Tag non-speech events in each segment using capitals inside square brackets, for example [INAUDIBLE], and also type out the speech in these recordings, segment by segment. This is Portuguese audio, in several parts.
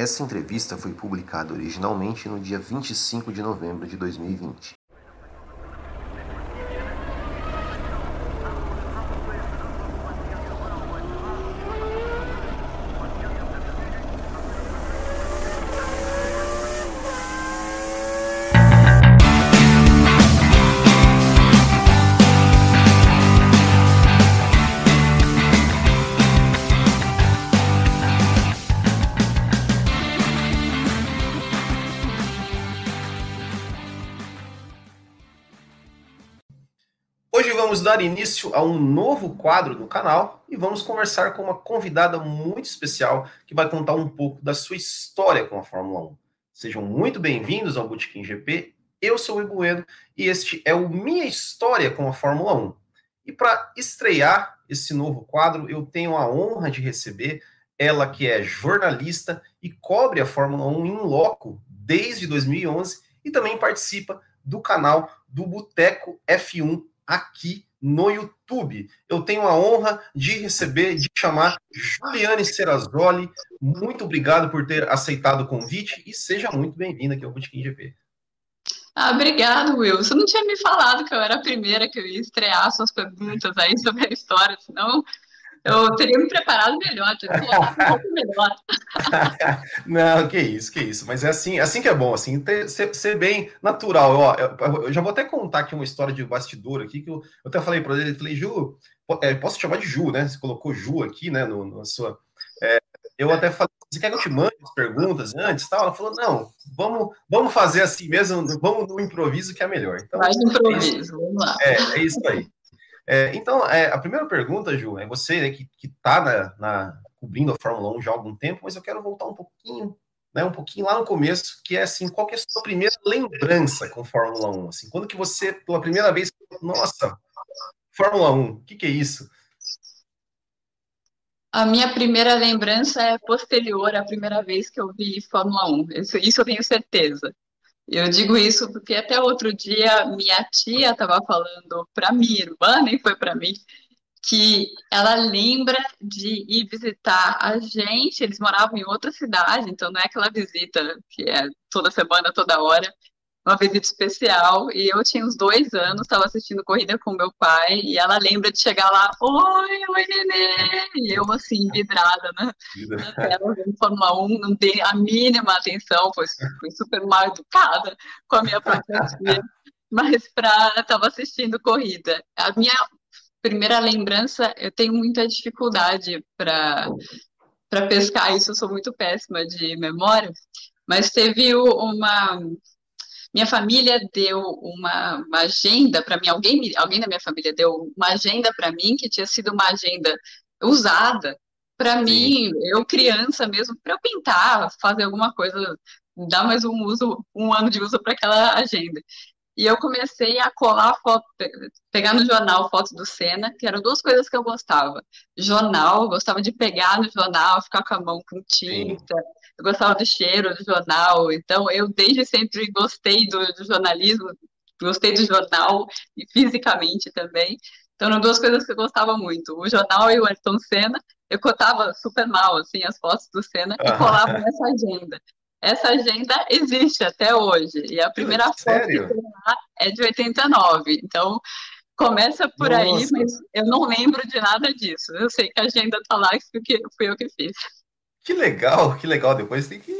Essa entrevista foi publicada originalmente no dia 25 de novembro de 2020. Vamos dar início a um novo quadro no canal e vamos conversar com uma convidada muito especial que vai contar um pouco da sua história com a Fórmula 1. Sejam muito bem-vindos ao Botequim GP. Eu sou o Ibueno e este é o Minha História com a Fórmula 1. E para estrear esse novo quadro, eu tenho a honra de receber ela que é jornalista e cobre a Fórmula 1 em loco desde 2011 e também participa do canal do Boteco F1 aqui no YouTube. Eu tenho a honra de receber, de chamar Juliane Serrazoli. Muito obrigado por ter aceitado o convite e seja muito bem-vinda aqui ao Botequim GP. Ah, obrigado, Will. Você não tinha me falado que eu era a primeira que eu ia estrear suas perguntas aí sobre a história, senão eu teria me preparado melhor, teria um pouco melhor. [LAUGHS] Não, que isso, que isso. Mas é assim, assim que é bom, assim, ter, ser, ser, bem natural. Ó, eu, eu, já vou até contar aqui uma história de bastidor aqui, que eu, eu até falei para ele, falei, Ju, é, posso te chamar de Ju, né? Você colocou Ju aqui, né, no, na sua... É, eu até falei, você quer que eu te mande as perguntas antes? Tal? Ela falou, não, vamos, vamos fazer assim mesmo, vamos no improviso que é melhor. Então, Faz improviso, vamos lá. É, é isso aí. É, então, é, a primeira pergunta, Ju, é você né, que está na, na, cobrindo a Fórmula 1 já há algum tempo, mas eu quero voltar um pouquinho, né, um pouquinho lá no começo, que é assim, qual é a sua primeira lembrança com Fórmula 1? Assim, quando que você, pela primeira vez, nossa, Fórmula 1, o que, que é isso? A minha primeira lembrança é posterior à primeira vez que eu vi Fórmula 1. Isso, isso eu tenho certeza. Eu digo isso porque até outro dia minha tia estava falando para minha irmã, nem foi para mim, que ela lembra de ir visitar a gente. Eles moravam em outra cidade, então não é aquela visita que é toda semana, toda hora uma visita especial e eu tinha uns dois anos, estava assistindo corrida com meu pai e ela lembra de chegar lá, oi, oi, nenê, e eu assim, vidrada, né? Na tela Fórmula 1, não dei a mínima atenção, foi, fui super mal educada com a minha própria filha, mas pra, estava assistindo corrida. A minha primeira lembrança, eu tenho muita dificuldade para para pescar isso, eu sou muito péssima de memória, mas teve uma minha família deu uma, uma agenda para mim, alguém, alguém da minha família deu uma agenda para mim que tinha sido uma agenda usada para mim, eu criança mesmo, para eu pintar, fazer alguma coisa, dar mais um uso, um ano de uso para aquela agenda. E eu comecei a colar foto, pegar no jornal fotos do Senna, que eram duas coisas que eu gostava. Jornal, gostava de pegar no jornal, ficar com a mão com tinta. Sim. Eu gostava do cheiro do jornal. Então, eu desde sempre gostei do, do jornalismo, gostei do jornal e fisicamente também. Então, eram duas coisas que eu gostava muito. O jornal e o Ayrton Senna. Eu cotava super mal, assim, as fotos do Senna e colava nessa agenda. Essa agenda existe até hoje. E a primeira foto Sério? lá é de 89. Então, começa por Nossa. aí, mas eu não lembro de nada disso. Eu sei que a agenda está lá e fui eu que fiz. Que legal, que legal. Depois tem que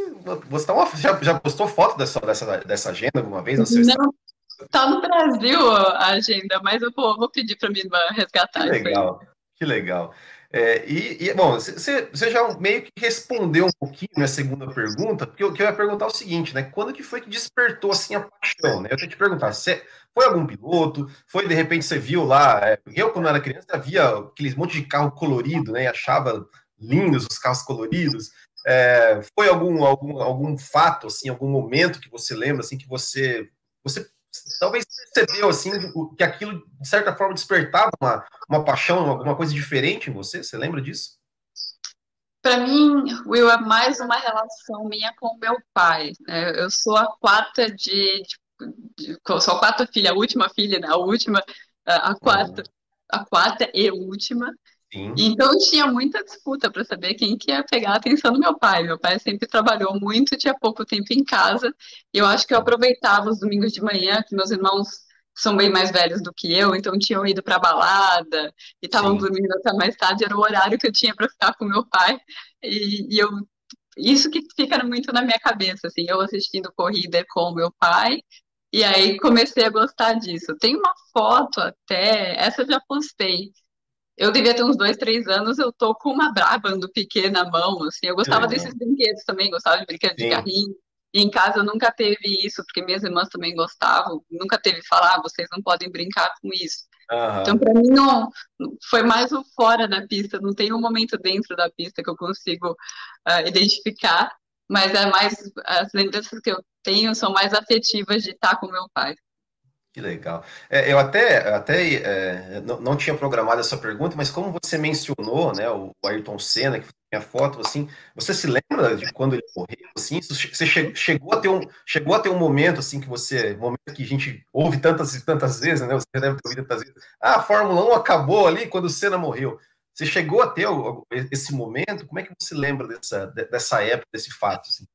postar uma. Já, já postou foto dessa, dessa, dessa agenda alguma vez? Não, sei não tá no Brasil a agenda, mas eu vou, vou pedir para minha irmã resgatar. Que legal, que legal. É, e, e, bom, você já meio que respondeu um pouquinho minha segunda pergunta, porque eu, que eu ia perguntar o seguinte, né? Quando que foi que despertou assim a paixão, né? Eu que te perguntar, você foi algum piloto? Foi de repente você viu lá? É, eu quando era criança via aqueles monte de carro colorido, né? E achava lindos os carros coloridos. É, foi algum, algum algum fato assim, algum momento que você lembra assim que você você talvez percebeu assim que aquilo de certa forma despertava uma, uma paixão, alguma coisa diferente em você? Você lembra disso? Para mim, Will, é mais uma relação minha com meu pai. Né? Eu sou a quarta de, de, de, sou a quarta filha, a última filha, né? a última, a quarta, a quarta e última. Sim. Então tinha muita disputa para saber quem que ia pegar a atenção do meu pai. Meu pai sempre trabalhou muito, tinha pouco tempo em casa. E eu acho que eu aproveitava os domingos de manhã, que meus irmãos são bem mais velhos do que eu, então tinham ido para balada e estavam dormindo até mais tarde. Era o horário que eu tinha para ficar com meu pai. E, e eu isso que fica muito na minha cabeça, assim, eu assistindo corrida com meu pai, e aí comecei a gostar disso. Tem uma foto até, essa eu já postei, eu devia ter uns dois, três anos, eu tô com uma Brabham do Piquet na mão, assim, eu gostava desses brinquedos também, gostava de brinquedos Sim. de carrinho, e em casa nunca teve isso, porque minhas irmãs também gostavam, nunca teve falar, ah, vocês não podem brincar com isso. Uhum. Então, para mim, não, foi mais o fora da pista, não tem um momento dentro da pista que eu consigo uh, identificar, mas é mais, as lembranças que eu tenho são mais afetivas de estar com meu pai. Que legal. É, eu até, até é, não, não, tinha programado essa pergunta, mas como você mencionou, né, o Ayrton Senna, que tinha foto, assim, você se lembra de quando ele morreu, assim? Você chegou a ter um, chegou a ter um momento, assim, que você, momento que a gente ouve tantas e tantas vezes, né, você deve ter ouvido tantas vezes, ah, a Fórmula 1 acabou ali quando o Senna morreu. Você chegou a ter esse momento? Como é que você lembra dessa, dessa época, desse fato, assim?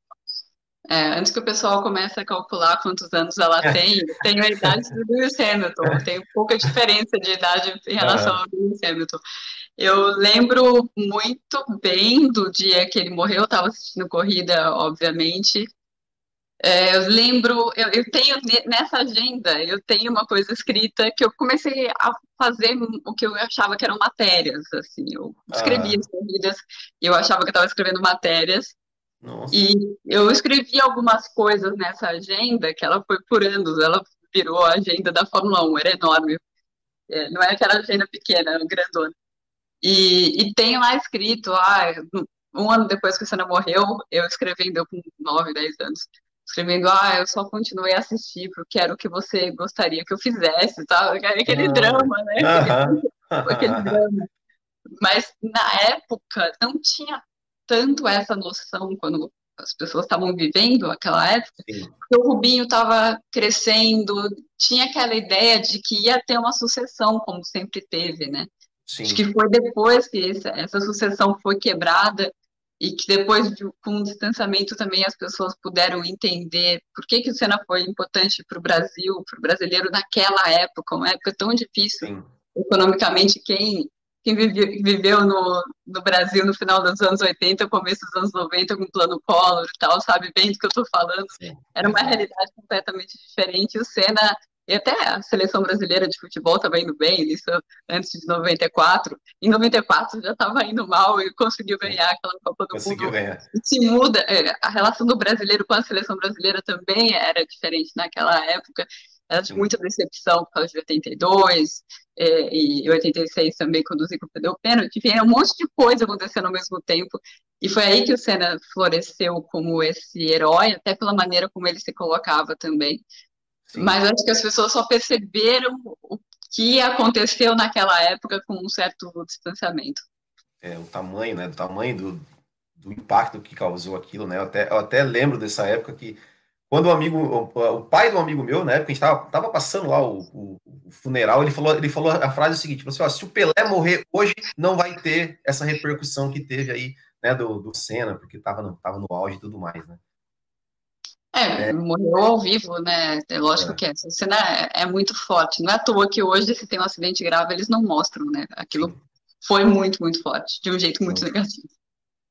É, antes que o pessoal comece a calcular quantos anos ela é. tem, tem a idade do Lewis Hamilton, tem pouca diferença de idade em relação ao Lewis Hamilton. Eu lembro muito bem do dia que ele morreu, eu estava assistindo corrida, obviamente. É, eu lembro, eu, eu, tenho nessa agenda, eu tenho uma coisa escrita que eu comecei a fazer o que eu achava que eram matérias, assim, eu escrevia as corridas, eu achava que eu estava escrevendo matérias, nossa. E eu escrevi algumas coisas nessa agenda que ela foi por anos, ela virou a agenda da Fórmula 1, era enorme. É, não é aquela agenda pequena, era grandona. E, e tem lá escrito, ah, um ano depois que a Senna morreu, eu escrevendo, eu com 9, 10 anos, escrevendo, ah, eu só continuei a assistir porque era o que você gostaria que eu fizesse, sabe? Aquele ah, drama, né? [LAUGHS] aquele drama. Mas na época não tinha tanto essa noção quando as pessoas estavam vivendo aquela época, Sim. porque o Rubinho estava crescendo, tinha aquela ideia de que ia ter uma sucessão, como sempre teve, né? Sim. Acho que foi depois que essa, essa sucessão foi quebrada e que depois, de, com o distanciamento, também as pessoas puderam entender por que, que o Senna foi importante para o Brasil, para o brasileiro naquela época, uma época tão difícil Sim. economicamente. Quem quem viveu no, no Brasil no final dos anos 80, começo dos anos 90, com o plano Collor e tal, sabe bem do que eu estou falando. Sim. Era uma realidade completamente diferente. O Senna, e até a seleção brasileira de futebol estava indo bem, isso antes de 94. Em 94 já estava indo mal e conseguiu ganhar aquela Copa do conseguiu Mundo. Ganhar. Se muda, é, a relação do brasileiro com a seleção brasileira também era diferente naquela época. Era de muita decepção por causa de 82, é, e 86 também, quando o Zico perdeu o pênalti, enfim, é um monte de coisa acontecendo ao mesmo tempo, e foi aí que o Senna floresceu como esse herói, até pela maneira como ele se colocava também. Sim. Mas acho que as pessoas só perceberam o que aconteceu naquela época com um certo distanciamento. É, o tamanho, né, o tamanho do, do impacto que causou aquilo, né, eu até, eu até lembro dessa época que quando o amigo, o, pai do amigo meu, na época, a gente tava, tava passando lá o, o, o, funeral, ele falou, ele falou a frase seguinte: assim, ó, se o Pelé morrer hoje, não vai ter essa repercussão que teve aí, né, do, do Senna, porque tava no, tava no auge e tudo mais, né? É, é. morreu ao vivo, né? É lógico é. que essa cena é, é, muito forte. Não é à toa que hoje, se tem um acidente grave, eles não mostram, né? Aquilo Sim. foi muito, muito forte, de um jeito muito negativo.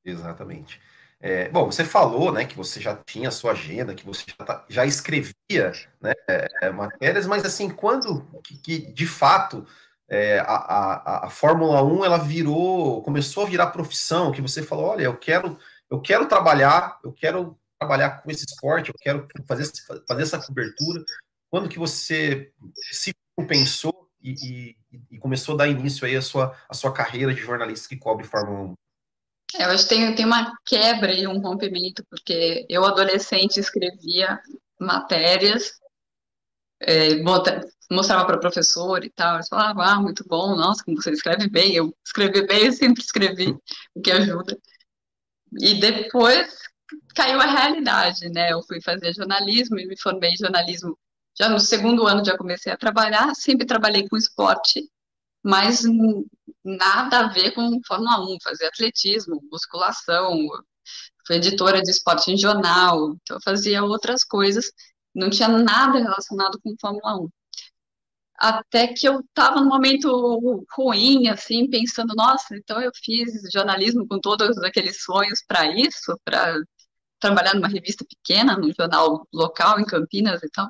Exatamente. É, bom, você falou, né, que você já tinha a sua agenda, que você já, tá, já escrevia, né, é, matérias, mas assim, quando que, que de fato é, a, a, a, Fórmula 1 ela virou, começou a virar profissão, que você falou, olha, eu quero, eu quero trabalhar, eu quero trabalhar com esse esporte, eu quero fazer, fazer essa cobertura. Quando que você se pensou e, e, e começou a dar início aí a sua, a sua carreira de jornalista que cobre Fórmula 1? Eu acho que tem, tem uma quebra e um rompimento, porque eu, adolescente, escrevia matérias, é, mostrava para o professor e tal, eles falavam, ah, muito bom, nossa, como você escreve bem, eu escrevi bem, eu sempre escrevi, o que ajuda. E depois caiu a realidade, né, eu fui fazer jornalismo e me formei em jornalismo, já no segundo ano já comecei a trabalhar, sempre trabalhei com esporte, mas nada a ver com Fórmula 1, fazia atletismo, musculação, fui editora de esporte em jornal, então eu fazia outras coisas, não tinha nada relacionado com Fórmula 1. Até que eu estava num momento ruim, assim, pensando, nossa, então eu fiz jornalismo com todos aqueles sonhos para isso, para trabalhar numa revista pequena, num jornal local em Campinas e tal.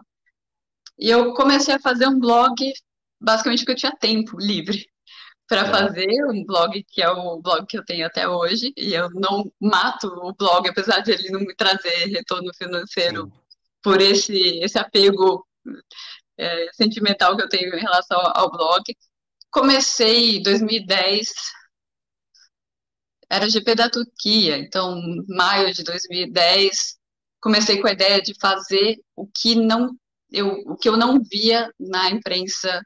E eu comecei a fazer um blog, basicamente porque eu tinha tempo livre [LAUGHS] para é. fazer um blog que é o blog que eu tenho até hoje, e eu não mato o blog, apesar de ele não me trazer retorno financeiro Sim. por esse, esse apego é, sentimental que eu tenho em relação ao blog. Comecei em 2010, era GP da Turquia, então maio de 2010, comecei com a ideia de fazer o que não eu, o que eu não via na imprensa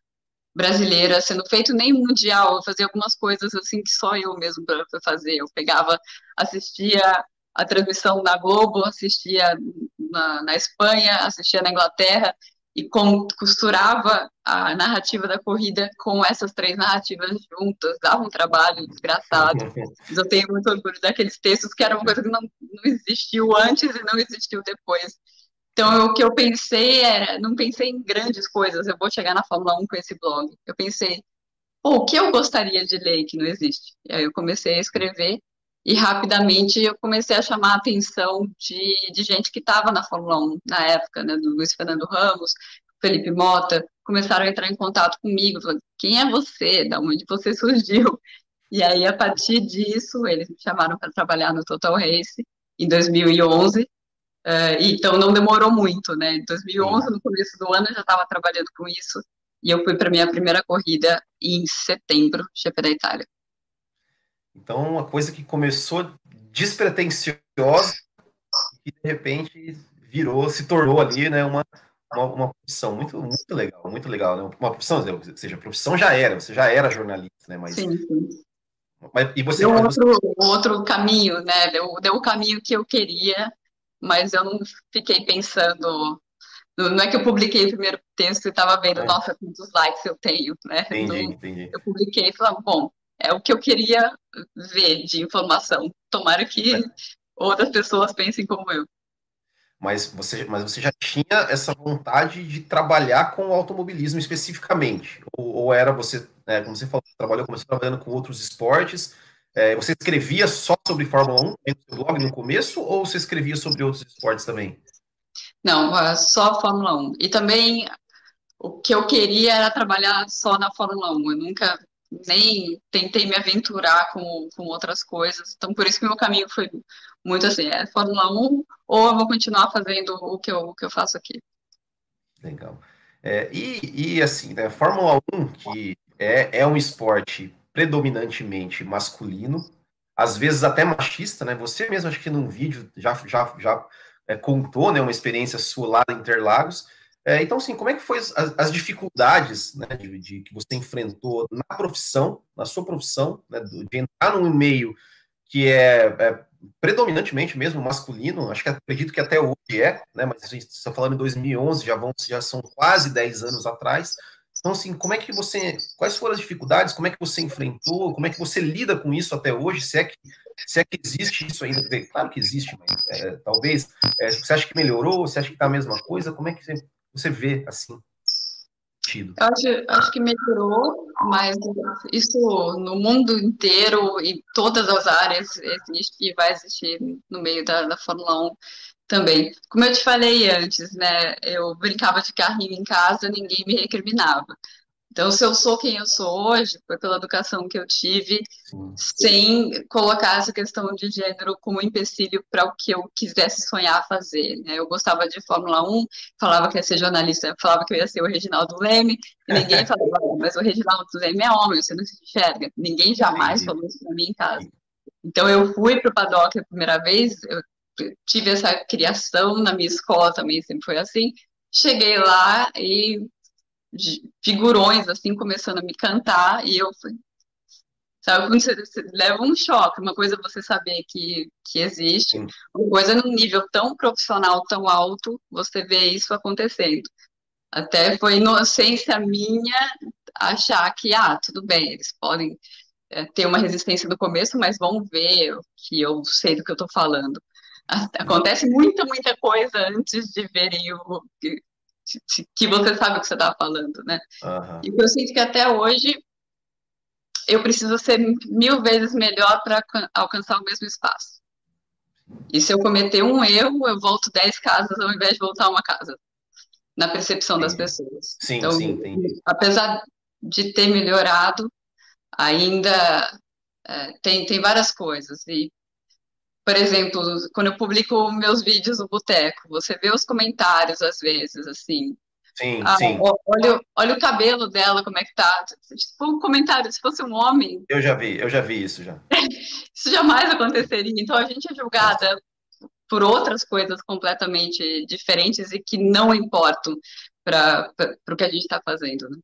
brasileira sendo feito, nem mundial. Eu fazia algumas coisas assim que só eu mesmo para fazer. Eu pegava, assistia a transmissão na Globo, assistia na, na Espanha, assistia na Inglaterra e com, costurava a narrativa da corrida com essas três narrativas juntas, dava um trabalho desgraçado. [LAUGHS] Mas eu tenho muito orgulho daqueles textos que era uma coisa que não, não existiu antes e não existiu depois. Então, o que eu pensei era, não pensei em grandes coisas, eu vou chegar na Fórmula 1 com esse blog. Eu pensei, o que eu gostaria de ler que não existe? E aí eu comecei a escrever e rapidamente eu comecei a chamar a atenção de, de gente que estava na Fórmula 1 na época, né, do Luiz Fernando Ramos, Felipe Mota, começaram a entrar em contato comigo, falando, quem é você? Da onde você [LAUGHS] surgiu? E aí, a partir disso, eles me chamaram para trabalhar no Total Race em 2011, Uh, então não demorou muito, né? Em 2011, no começo do ano, eu já estava trabalhando com isso e eu fui para minha primeira corrida em setembro, GP da Itália. Então, uma coisa que começou despretensiosa e de repente virou, se tornou ali, né, uma, uma, uma profissão muito, muito legal, muito legal, né? Uma profissão, ou seja, a profissão já era, você já era jornalista, né? Mas, sim, sim. Mas, e você, deu outro, outro caminho, né? Deu, deu o caminho que eu queria mas eu não fiquei pensando. Não é que eu publiquei o primeiro texto e estava vendo, é. nossa, quantos likes eu tenho, né? Entendi, não, entendi. Eu publiquei e falei, bom, é o que eu queria ver de informação. Tomara que é. outras pessoas pensem como eu. Mas você, mas você já tinha essa vontade de trabalhar com o automobilismo especificamente? Ou, ou era você, né, como você falou, trabalhou, começou trabalhando com outros esportes, é, você escrevia só sobre Fórmula 1 no seu blog no começo ou você escrevia sobre outros esportes também? Não, só Fórmula 1. E também o que eu queria era trabalhar só na Fórmula 1. Eu nunca nem tentei me aventurar com, com outras coisas. Então, por isso que o meu caminho foi muito assim, é Fórmula 1 ou eu vou continuar fazendo o que eu, o que eu faço aqui. Legal. É, e, e assim, né, Fórmula 1, que é, é um esporte predominantemente masculino, às vezes até machista, né? Você mesmo, acho que num vídeo já, já, já é, contou, né, uma experiência sua lá em Interlagos. É, então, assim, como é que foi as, as dificuldades né, de, de, que você enfrentou na profissão, na sua profissão, né, de entrar num meio que é, é, predominantemente mesmo masculino, acho que acredito que até hoje é, né, mas a gente está falando em 2011, já, vão, já são quase 10 anos atrás, então, assim, como é que você. Quais foram as dificuldades? Como é que você enfrentou? Como é que você lida com isso até hoje? Se é que, se é que existe isso ainda? Claro que existe, mas é, talvez. É, você acha que melhorou? Você acha que está a mesma coisa? Como é que você, você vê assim? Acho, acho que melhorou, mas isso no mundo inteiro, em todas as áreas, existe e vai existir no meio da, da Fórmula 1 também. Como eu te falei antes, né? Eu brincava de carrinho em casa, ninguém me recriminava. Então, se eu sou quem eu sou hoje, foi pela educação que eu tive, Sim. sem colocar essa questão de gênero como empecilho para o que eu quisesse sonhar fazer. Né? Eu gostava de Fórmula 1, falava que ia ser jornalista, falava que eu ia ser o Reginaldo Leme, e ninguém [LAUGHS] falava, mas o Reginaldo Leme é homem, você não se enxerga. Ninguém jamais falou isso para mim em casa. Então, eu fui para o paddock a primeira vez, eu tive essa criação na minha escola também, sempre foi assim. Cheguei lá e figurões, assim, começando a me cantar, e eu fui. Sabe, quando você, você leva um choque, uma coisa é você saber que, que existe, Sim. uma coisa num nível tão profissional, tão alto, você vê isso acontecendo. Até foi inocência minha achar que, ah, tudo bem, eles podem é, ter uma resistência no começo, mas vão ver que eu sei do que eu estou falando. [LAUGHS] Acontece muita, muita coisa antes de verem o que, que você sabe o que você está falando, né? Uhum. E eu sinto que até hoje eu preciso ser mil vezes melhor para alcançar o mesmo espaço. E se eu cometer um erro, eu volto dez casas ao invés de voltar uma casa, na percepção sim. das pessoas. Sim, então, sim, entendi. Apesar de ter melhorado, ainda é, tem, tem várias coisas. E, por exemplo, quando eu publico meus vídeos no Boteco, você vê os comentários às vezes, assim, Sim, ah, sim. Olha, olha o cabelo dela, como é que tá. Tipo, um comentário, se fosse um homem. Eu já vi, eu já vi isso já. [LAUGHS] isso jamais aconteceria. Então a gente é julgada por outras coisas completamente diferentes e que não importam para o que a gente está fazendo, né?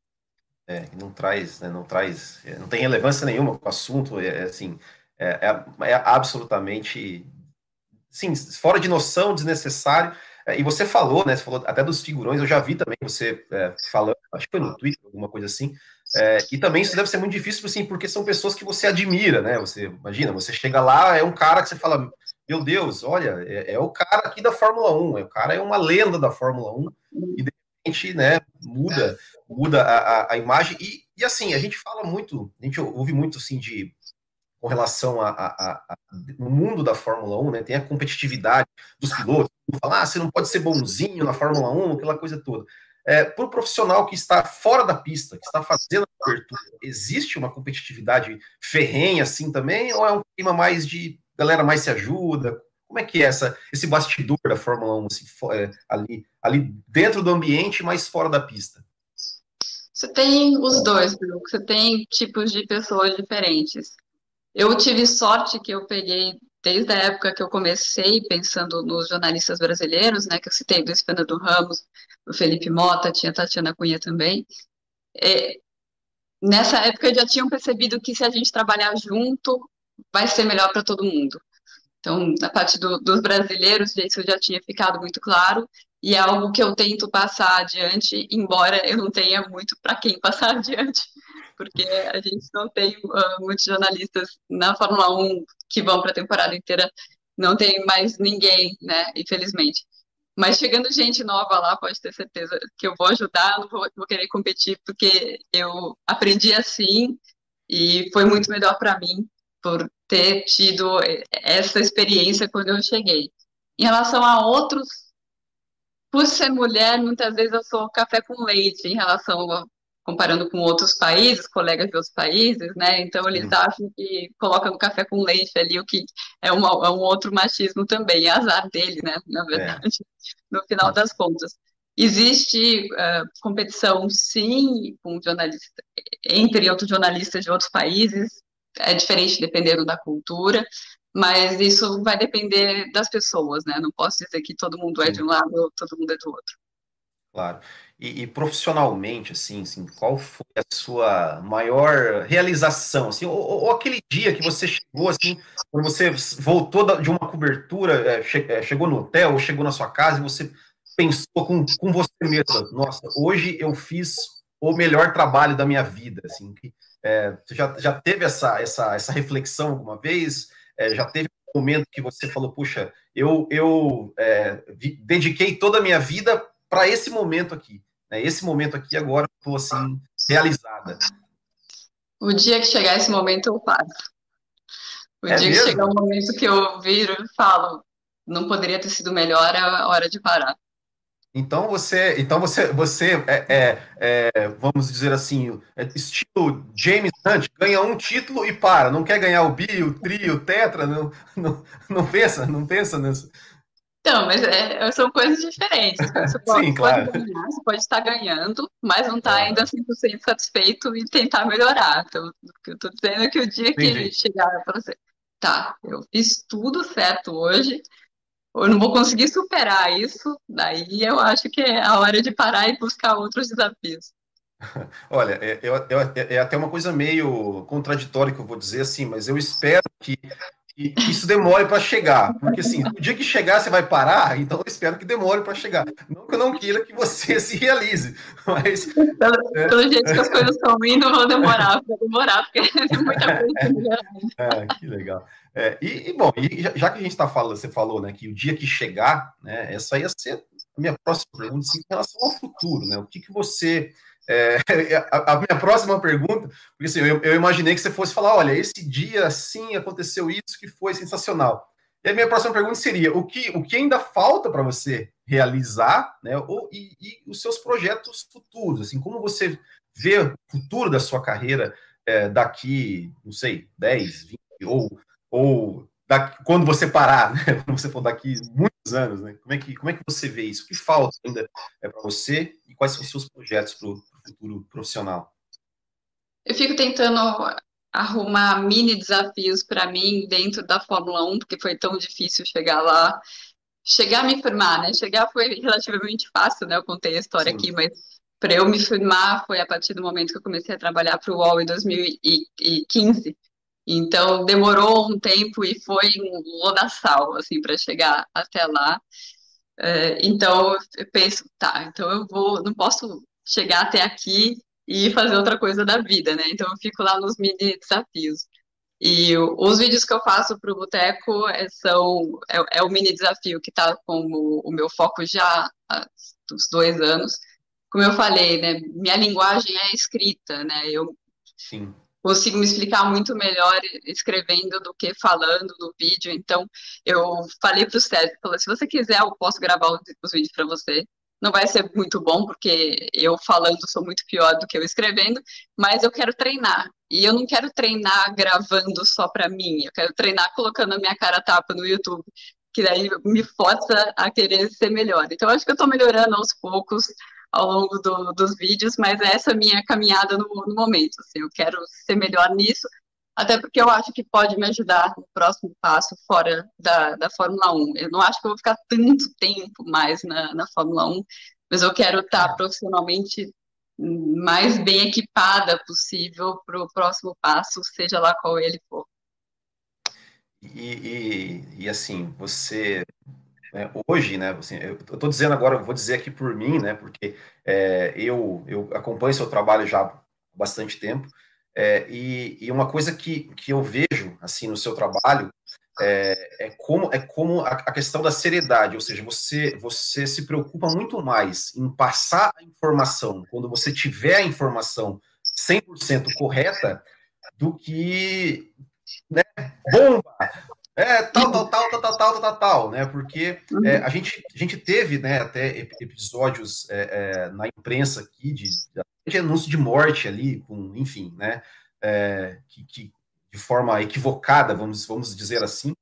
É, não traz, né, não traz, não tem relevância nenhuma com o assunto, é, é assim, é, é, é absolutamente, sim, fora de noção, desnecessário, é, e você falou, né? Você falou até dos figurões, eu já vi também você é, falando, acho que foi no Twitter, alguma coisa assim. É, e também isso deve ser muito difícil, assim, porque são pessoas que você admira, né? Você imagina, você chega lá, é um cara que você fala, meu Deus, olha, é, é o cara aqui da Fórmula 1, é, o cara é uma lenda da Fórmula 1, e de repente, né, muda, muda a, a, a imagem. E, e assim, a gente fala muito, a gente ouve muito assim de com relação a, a, a, no mundo da Fórmula 1, né? Tem a competitividade dos pilotos, falar, ah, você não pode ser bonzinho na Fórmula 1, aquela coisa toda. É, para o profissional que está fora da pista, que está fazendo a cobertura, existe uma competitividade ferrenha assim também, ou é um clima mais de galera mais se ajuda? Como é que é essa, esse bastidor da Fórmula 1 assim, é, ali, ali dentro do ambiente, mas fora da pista? Você tem os dois. Você tem tipos de pessoas diferentes. Eu tive sorte que eu peguei desde a época que eu comecei pensando nos jornalistas brasileiros, né, que eu citei do Fernando Ramos, o Felipe Mota, tinha Tatiana Cunha também. É, nessa época já tinham percebido que se a gente trabalhar junto, vai ser melhor para todo mundo. Então, na parte do, dos brasileiros, isso já tinha ficado muito claro, e é algo que eu tento passar adiante, embora eu não tenha muito para quem passar [LAUGHS] adiante porque a gente não tem uh, muitos jornalistas na Fórmula 1 que vão para a temporada inteira, não tem mais ninguém, né, infelizmente. Mas chegando gente nova lá, pode ter certeza que eu vou ajudar, não vou, vou querer competir, porque eu aprendi assim e foi muito melhor para mim por ter tido essa experiência quando eu cheguei. Em relação a outros, por ser mulher, muitas vezes eu sou café com leite em relação comparando com outros países, colegas de outros países, né? Então eles uhum. acham que coloca no café com leite ali, o que é, uma, é um outro machismo também, é azar dele, né? Na é. verdade, é. [LAUGHS] no final das contas. Existe uh, competição, sim, com jornalista, entre outros jornalistas de outros países, é diferente dependendo da cultura, mas isso vai depender das pessoas, né? Não posso dizer que todo mundo é de um lado ou todo mundo é do outro. Claro. E, e, profissionalmente, assim, assim, qual foi a sua maior realização, assim, ou, ou, aquele dia que você chegou, assim, quando você voltou de uma cobertura, é, che, chegou no hotel, ou chegou na sua casa, e você pensou com, com você mesmo, nossa, hoje eu fiz o melhor trabalho da minha vida, assim, que, é, você já, já teve essa, essa, essa reflexão alguma vez? Já teve um momento que você falou, puxa, eu, eu dediquei toda a minha vida para esse momento aqui. Né? Esse momento aqui agora estou assim realizada. O dia que chegar esse momento eu faço. O é dia mesmo? que chegar o momento que eu viro e falo, não poderia ter sido melhor, é a hora de parar. Então você, então você, você é, é, é, vamos dizer assim, é estilo James Hunt, ganha um título e para, não quer ganhar o bi, o tri, o tetra, não, não, não pensa, não pensa nisso. Então, mas é, são coisas diferentes. Você pode, Sim, claro. pode ganhar, você pode estar ganhando, mas não está ainda 100% satisfeito e tentar melhorar. Então, o que eu estou dizendo é que o dia que Entendi. chegar para você, tá, eu fiz tudo certo hoje, eu não vou conseguir superar isso, daí eu acho que é a hora de parar e buscar outros desafios. [LAUGHS] Olha, é, é, é, é, até uma coisa meio contraditória que eu vou dizer assim, mas eu espero que que isso demore para chegar, porque assim, o dia que chegar você vai parar, então eu espero que demore para chegar. Não que eu não queira que você [LAUGHS] se realize, mas. Pelo, é, pelo jeito que as coisas estão indo, vão demorar, vai demorar, porque [LAUGHS] tem muita coisa É, que legal. É, e, e, bom, e já que a gente está falando, você falou, né, que o dia que chegar, né, essa ia ser a minha próxima pergunta, assim, em relação ao futuro, né? O que, que você é, [LAUGHS] a, a, minha próxima pergunta, porque assim, eu, eu, imaginei que você fosse falar, olha, esse dia sim aconteceu isso que foi sensacional. E a minha próxima pergunta seria: o que, o que ainda falta para você realizar, né? Ou, e, e, os seus projetos futuros, assim, como você vê o futuro da sua carreira é, daqui, não sei, 10, 20, ou, ou daqui, quando você parar, [LAUGHS] né? Quando você for daqui muitos anos, né? Como é que, como é que você vê isso? O que falta ainda é para você e quais são os seus projetos para o futuro profissional? Eu fico tentando arrumar mini desafios para mim dentro da Fórmula 1, porque foi tão difícil chegar lá. Chegar a me firmar, né? Chegar foi relativamente fácil, né? Eu contei a história Sim. aqui, mas para eu me firmar foi a partir do momento que eu comecei a trabalhar para o UOL em 2015. Então demorou um tempo e foi um lodaçal assim para chegar até lá. É, então eu penso, tá, então eu vou, não posso chegar até aqui e fazer outra coisa da vida, né? Então eu fico lá nos mini desafios. E os vídeos que eu faço para o Boteco é, são é, é, o mini desafio que está como o meu foco já há uns dois anos. Como eu falei, né? Minha linguagem é escrita, né? Eu Sim. consigo me explicar muito melhor escrevendo do que falando no vídeo. Então eu falei para o Sérgio, falei, se você quiser, eu posso gravar os, os vídeos para você não vai ser muito bom, porque eu falando sou muito pior do que eu escrevendo, mas eu quero treinar. E eu não quero treinar gravando só para mim, eu quero treinar colocando a minha cara tapa no YouTube, que daí me força a querer ser melhor. Então, acho que eu estou melhorando aos poucos ao longo do, dos vídeos, mas essa é a minha caminhada no, no momento. Assim, eu quero ser melhor nisso, até porque eu acho que pode me ajudar no próximo passo fora da, da Fórmula 1. Eu não acho que eu vou ficar tanto tempo mais na, na Fórmula 1, mas eu quero estar é. profissionalmente mais bem equipada possível para o próximo passo, seja lá qual ele for. E, e, e assim, você né, hoje, né, assim, eu estou dizendo agora, vou dizer aqui por mim, né, porque é, eu, eu acompanho seu trabalho já há bastante tempo, é, e, e, uma coisa que, que eu vejo assim no seu trabalho é, é como é como a, a, questão da seriedade, ou seja, você você se preocupa muito mais em passar a informação quando você tiver a informação 100% correta do que né, bomba, é, tal, tal, tal, tal, tal, tal, tal, tal, né? Porque é, a, gente, a gente teve, né, até episódios é, é, na imprensa aqui de, de anúncio de morte ali, com, enfim, né? É, que, que, de forma equivocada, vamos, vamos dizer assim.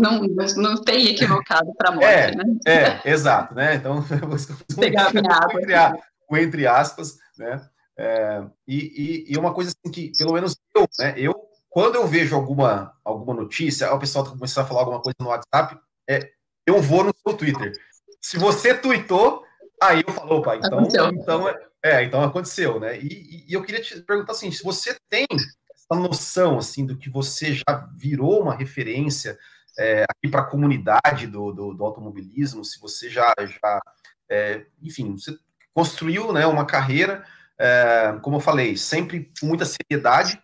Não, não tem equivocado para morte, é, né? É, exato, né? Então, [LAUGHS] Pegar a [LAUGHS] minha água. Entre, entre aspas, né? É, e, e, e, uma coisa assim que, pelo menos eu, né, eu quando eu vejo alguma, alguma notícia, o pessoal tá começando a falar alguma coisa no WhatsApp, é, eu vou no seu Twitter. Se você tweetou, aí eu falo, opa, então, então é, é, então aconteceu, né? E, e, eu queria te perguntar assim, se você tem essa noção assim do que você já virou uma referência é, aqui para a comunidade do, do, do, automobilismo, se você já, já é, enfim, você construiu né, uma carreira, é, como eu falei, sempre com muita seriedade,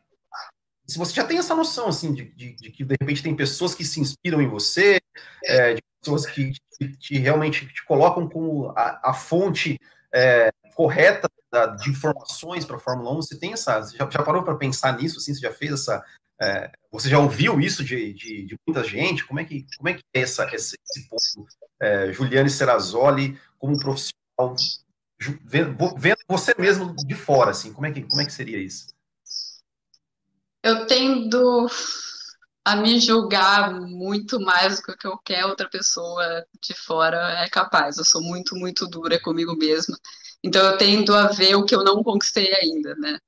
se você já tem essa noção, assim, de, de, de, que de repente tem pessoas que se inspiram em você, é, de pessoas que, que, realmente te colocam como a, a fonte é, correta da, de informações para a Fórmula 1, você tem essa, você já, já parou para pensar nisso, assim, você já fez essa, é, você já ouviu isso de, de, de, muita gente? Como é que, como é, que é essa, esse, esse ponto? É, Juliane Serrazoli, como profissional, vendo, vendo você mesmo de fora, assim, como é que, como é que seria isso? eu tendo a me julgar muito mais do que qualquer outra pessoa de fora é capaz. Eu sou muito, muito dura comigo mesma. Então eu tendo a ver o que eu não conquistei ainda, né?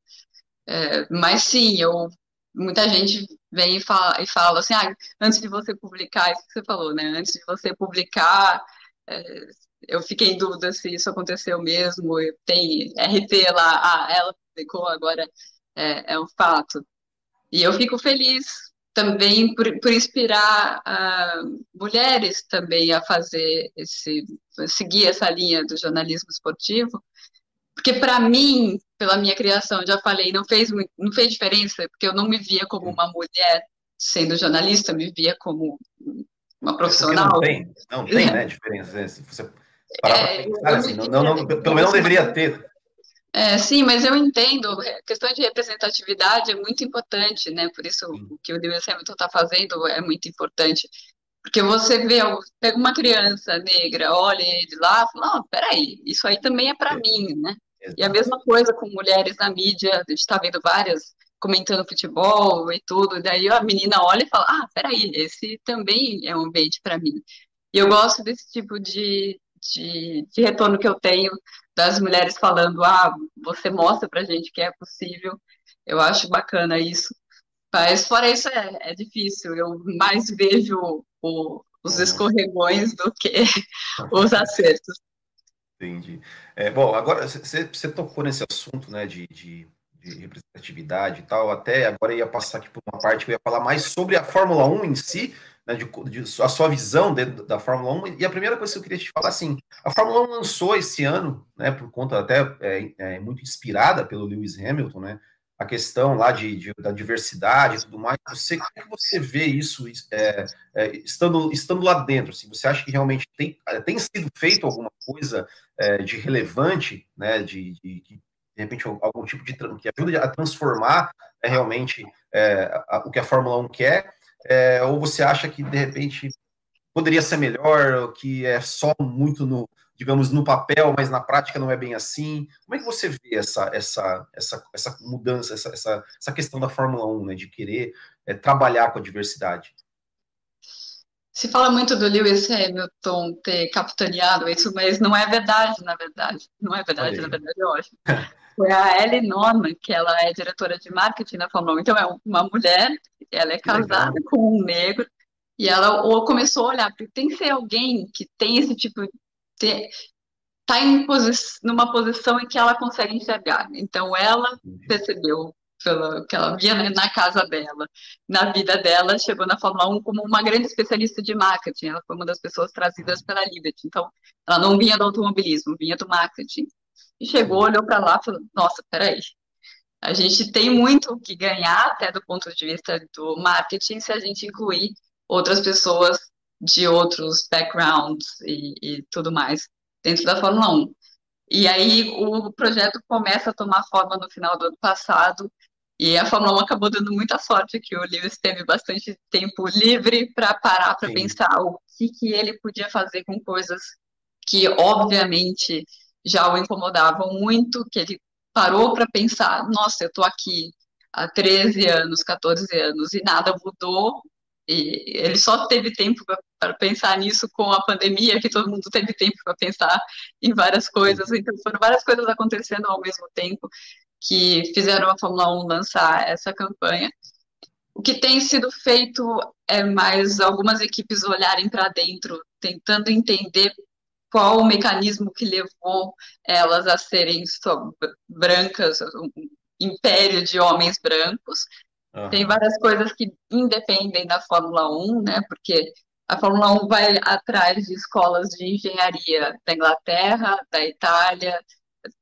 É, mas sim, eu muita gente vem e fala, e fala assim, ah, antes de você publicar, isso que você falou, né? Antes de você publicar, é, eu fiquei em dúvida se isso aconteceu mesmo. Tem RT lá, ah, ela publicou, agora é, é um fato. E eu fico feliz também por, por inspirar uh, mulheres também a fazer esse, seguir essa linha do jornalismo esportivo, porque para mim, pela minha criação, já falei, não fez, não fez diferença, porque eu não me via como uma mulher sendo jornalista, me via como uma profissional. Não tem, não tem, né, diferença. Né? Se você parar é, pensar, assim, não, não, não, pelo menos não deveria ter. É, sim, mas eu entendo, a questão de representatividade é muito importante, né? Por isso o que o Lewis Hamilton está fazendo é muito importante. Porque você vê, pega uma criança negra, olha ele lá, fala, não, peraí, isso aí também é para é. mim, né? E a mesma coisa com mulheres na mídia, a gente está vendo várias comentando futebol e tudo, daí a menina olha e fala, ah, peraí, esse também é um ambiente para mim. E eu gosto desse tipo de, de, de, retorno que eu tenho das mulheres falando, ah, você mostra pra gente que é possível, eu acho bacana isso. Mas fora isso é, é difícil, eu mais vejo o, os uhum. escorregões do que [LAUGHS] os acertos. Entendi. É, bom, agora você tocou nesse assunto, né, de, de de representatividade e tal. Até agora ia passar aqui por uma parte que eu ia falar mais sobre a Fórmula 1 em si, né, de, de, a sua visão dentro da Fórmula 1. E a primeira coisa que eu queria te falar, assim, a Fórmula 1 lançou esse ano, né, por conta até é, é muito inspirada pelo Lewis Hamilton, né, a questão lá de, de, da diversidade e tudo mais. Você, como é que você vê isso é, é, estando, estando lá dentro? Assim, você acha que realmente tem, tem sido feito alguma coisa é, de relevante, né, de, de, de repente, algum tipo de que ajude a transformar é, realmente é, a, o que a Fórmula 1 quer, é, ou você acha que, de repente, poderia ser melhor, que é só muito no, digamos, no papel, mas na prática não é bem assim? Como é que você vê essa, essa, essa, essa mudança, essa, essa, essa questão da Fórmula 1, né, de querer é, trabalhar com a diversidade? Se fala muito do Lewis Hamilton ter capitaneado isso, mas não é verdade, na verdade. Não é verdade, na verdade, eu acho. [LAUGHS] foi a Ellie Norman, que ela é diretora de marketing na Fórmula 1. Então, é uma mulher, ela é casada Legal. com um negro, e ela começou a olhar, porque tem que ser alguém que tem esse tipo de. Está posi numa posição em que ela consegue enxergar. Então, ela uhum. percebeu pelo que ela via na casa dela, na vida dela, chegou na Fórmula 1 como uma grande especialista de marketing. Ela foi uma das pessoas trazidas pela Liberty. Então, ela não vinha do automobilismo, vinha do marketing. E chegou, olhou para lá e falou: Nossa, peraí, a gente tem muito o que ganhar, até do ponto de vista do marketing, se a gente incluir outras pessoas de outros backgrounds e, e tudo mais dentro da Fórmula 1. E aí o projeto começa a tomar forma no final do ano passado, e a Fórmula 1 acabou dando muita sorte que o Lewis teve bastante tempo livre para parar para pensar o que, que ele podia fazer com coisas que, obviamente, já o incomodavam muito, que ele parou para pensar, nossa, eu estou aqui há 13 anos, 14 anos e nada mudou, e ele só teve tempo para pensar nisso com a pandemia, que todo mundo teve tempo para pensar em várias coisas, então foram várias coisas acontecendo ao mesmo tempo que fizeram a Fórmula 1 lançar essa campanha. O que tem sido feito é mais algumas equipes olharem para dentro, tentando entender qual o mecanismo que levou elas a serem brancas, um império de homens brancos. Uhum. Tem várias coisas que independem da Fórmula 1, né? Porque a Fórmula 1 vai atrás de escolas de engenharia da Inglaterra, da Itália,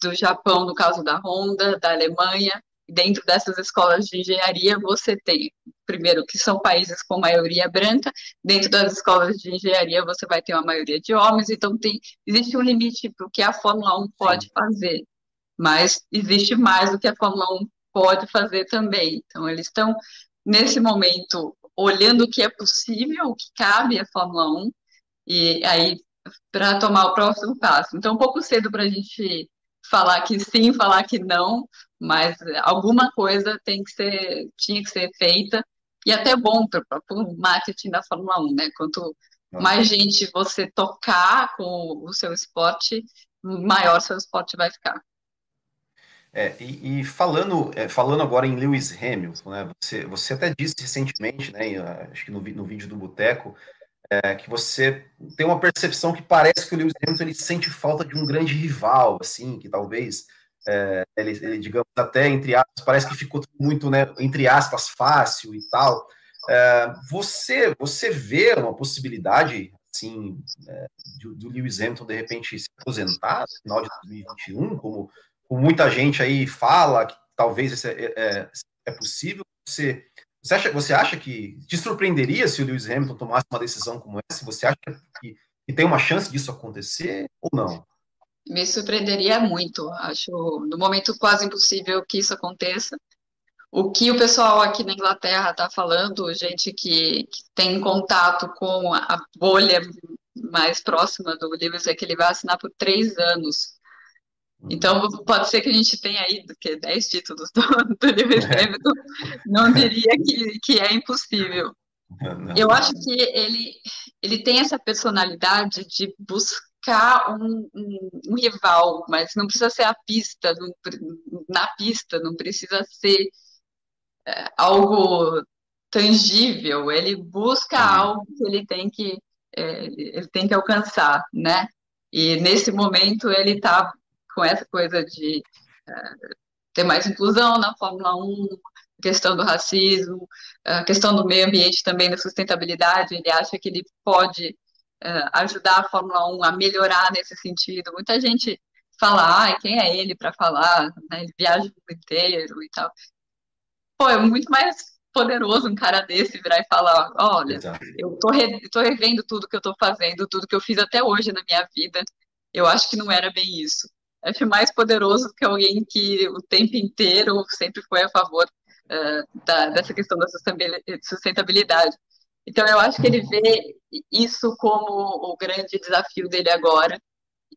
do Japão, no caso da Honda, da Alemanha, dentro dessas escolas de engenharia, você tem, primeiro, que são países com maioria branca, dentro das escolas de engenharia você vai ter uma maioria de homens, então tem, existe um limite para o que a Fórmula 1 pode Sim. fazer, mas existe mais do que a Fórmula 1 pode fazer também. Então, eles estão, nesse momento, olhando o que é possível, o que cabe à Fórmula 1, e aí, para tomar o próximo passo. Então, um pouco cedo para a gente falar que sim, falar que não, mas alguma coisa tem que ser, tinha que ser feita, e até bom para o marketing da Fórmula 1, né? Quanto mais gente você tocar com o seu esporte, maior seu esporte vai ficar. É, e, e falando, é, falando agora em Lewis Hamilton, né, você, você até disse recentemente, né, acho que no, no vídeo do Boteco, é, que você tem uma percepção que parece que o Lewis Hamilton ele sente falta de um grande rival, assim, que talvez é, ele, ele, digamos, até entre aspas, parece que ficou muito, né, entre aspas, fácil e tal. É, você, você vê uma possibilidade, assim, é, do, Lewis Hamilton, de repente, se aposentar no final de 2021, como, como muita gente aí fala, que talvez isso é, é, é possível? Você, você, acha, você acha que te surpreenderia se o Lewis Hamilton tomasse uma decisão como essa? Você acha que, que tem uma chance disso acontecer ou não? Me surpreenderia muito. Acho no momento quase impossível que isso aconteça. O que o pessoal aqui na Inglaterra está falando, gente que, que, tem contato com a bolha mais próxima do Lewis, é que ele vai assinar por três anos. Então, pode ser que a gente tenha aí que 10 títulos do, [LAUGHS] do Lewis é. Não diria que, que é impossível. [LAUGHS] Não. Eu acho que ele, ele tem essa personalidade de buscar um, um, um rival, mas não precisa ser a pista, não, na pista, não precisa ser é, algo tangível, ele busca algo que ele tem que, é, ele tem que alcançar, né? E nesse momento ele está com essa coisa de uh, ter mais inclusão na Fórmula 1, questão do racismo, a questão do meio ambiente também, da sustentabilidade, ele acha que ele pode ajudar a Fórmula 1 a melhorar nesse sentido. Muita gente fala, quem é ele para falar, né? ele viaja o mundo inteiro e tal. Pô, é muito mais poderoso um cara desse virar e falar, olha, Exato. eu tô, re, tô revendo tudo que eu tô fazendo, tudo que eu fiz até hoje na minha vida, eu acho que não era bem isso acho mais poderoso que alguém que o tempo inteiro sempre foi a favor uh, da, dessa questão da sustentabilidade. Então, eu acho que ele vê isso como o grande desafio dele agora,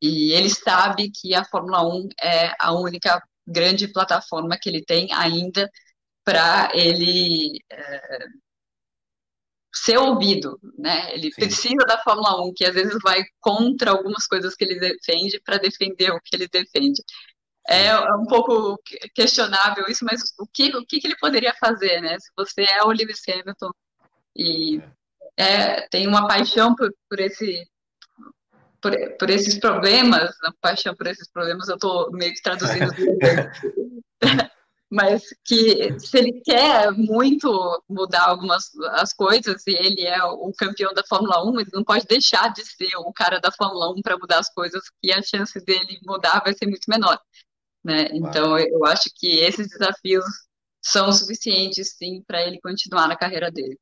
e ele sabe que a Fórmula 1 é a única grande plataforma que ele tem ainda para ele uh, ser ouvido, né? Ele Sim. precisa da Fórmula 1, que às vezes vai contra algumas coisas que ele defende para defender o que ele defende. É, é um pouco questionável isso, mas o que, o que ele poderia fazer, né? Se você é o Lewis Hamilton e é, tem uma paixão por, por esse por, por, esses problemas, uma paixão por esses problemas, eu estou meio que traduzindo. [LAUGHS] [LAUGHS] mas que se ele quer muito mudar algumas as coisas e ele é o campeão da Fórmula 1, ele não pode deixar de ser o cara da Fórmula 1 para mudar as coisas, que a chance dele mudar vai ser muito menor. Né? Então, eu acho que esses desafios são suficientes, sim, para ele continuar na carreira dele.